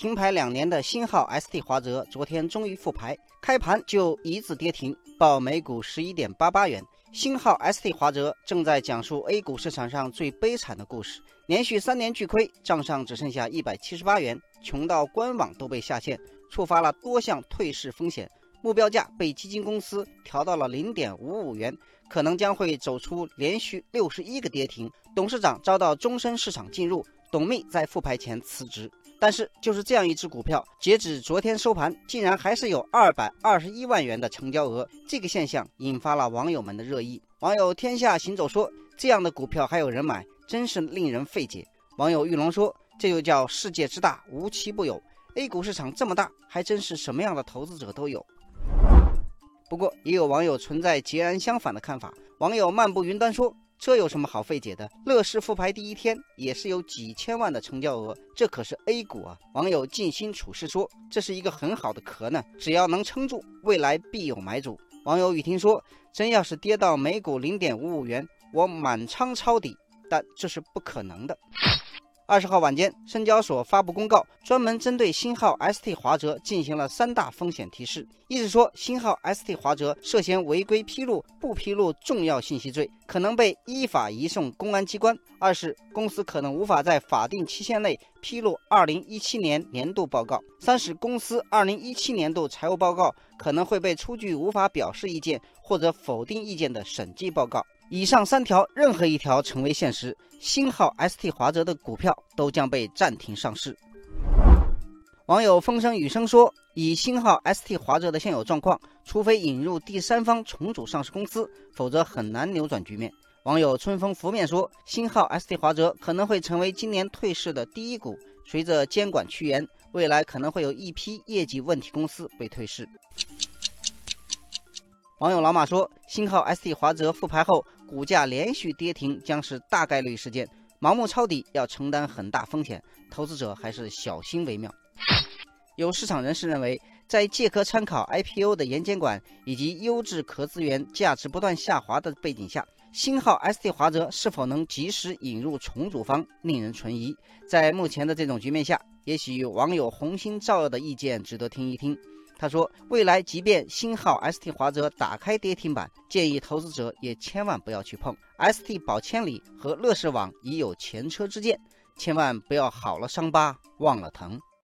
停牌两年的新号 ST 华泽昨天终于复牌，开盘就一字跌停，报每股十一点八八元。新号 ST 华泽正在讲述 A 股市场上最悲惨的故事，连续三年巨亏，账上只剩下一百七十八元，穷到官网都被下线，触发了多项退市风险。目标价被基金公司调到了零点五五元，可能将会走出连续六十一个跌停。董事长遭到终身市场禁入，董秘在复牌前辞职。但是，就是这样一只股票，截止昨天收盘，竟然还是有二百二十一万元的成交额。这个现象引发了网友们的热议。网友天下行走说：“这样的股票还有人买，真是令人费解。”网友玉龙说：“这就叫世界之大，无奇不有。A 股市场这么大，还真是什么样的投资者都有。”不过，也有网友存在截然相反的看法。网友漫步云端说：“这有什么好费解的？乐视复牌第一天也是有几千万的成交额，这可是 A 股啊！”网友静心处事说：“这是一个很好的壳呢，只要能撑住，未来必有买主。”网友雨婷说：“真要是跌到每股零点五五元，我满仓抄底，但这是不可能的。”二十号晚间，深交所发布公告，专门针对星号 ST 华泽进行了三大风险提示。一是说，星号 ST 华泽涉嫌违规披露、不披露重要信息罪，可能被依法移送公安机关；二是公司可能无法在法定期限内披露2017年年度报告；三是公司2017年度财务报告可能会被出具无法表示意见或者否定意见的审计报告。以上三条任何一条成为现实，星号 ST 华泽的股票都将被暂停上市。网友风声雨声说，以星号 ST 华泽的现有状况，除非引入第三方重组上市公司，否则很难扭转局面。网友春风拂面说，星号 ST 华泽可能会成为今年退市的第一股。随着监管趋严，未来可能会有一批业绩问题公司被退市。网友老马说，星号 ST 华泽复牌后，股价连续跌停将是大概率事件，盲目抄底要承担很大风险，投资者还是小心为妙。有市场人士认为，在借壳参考 IPO 的严监管以及优质壳资源价值不断下滑的背景下，星号 ST 华泽是否能及时引入重组方，令人存疑。在目前的这种局面下，也许网友红星照耀的意见值得听一听。他说：“未来即便新号 ST 华泽打开跌停板，建议投资者也千万不要去碰。ST 宝千里和乐视网已有前车之鉴，千万不要好了伤疤忘了疼。”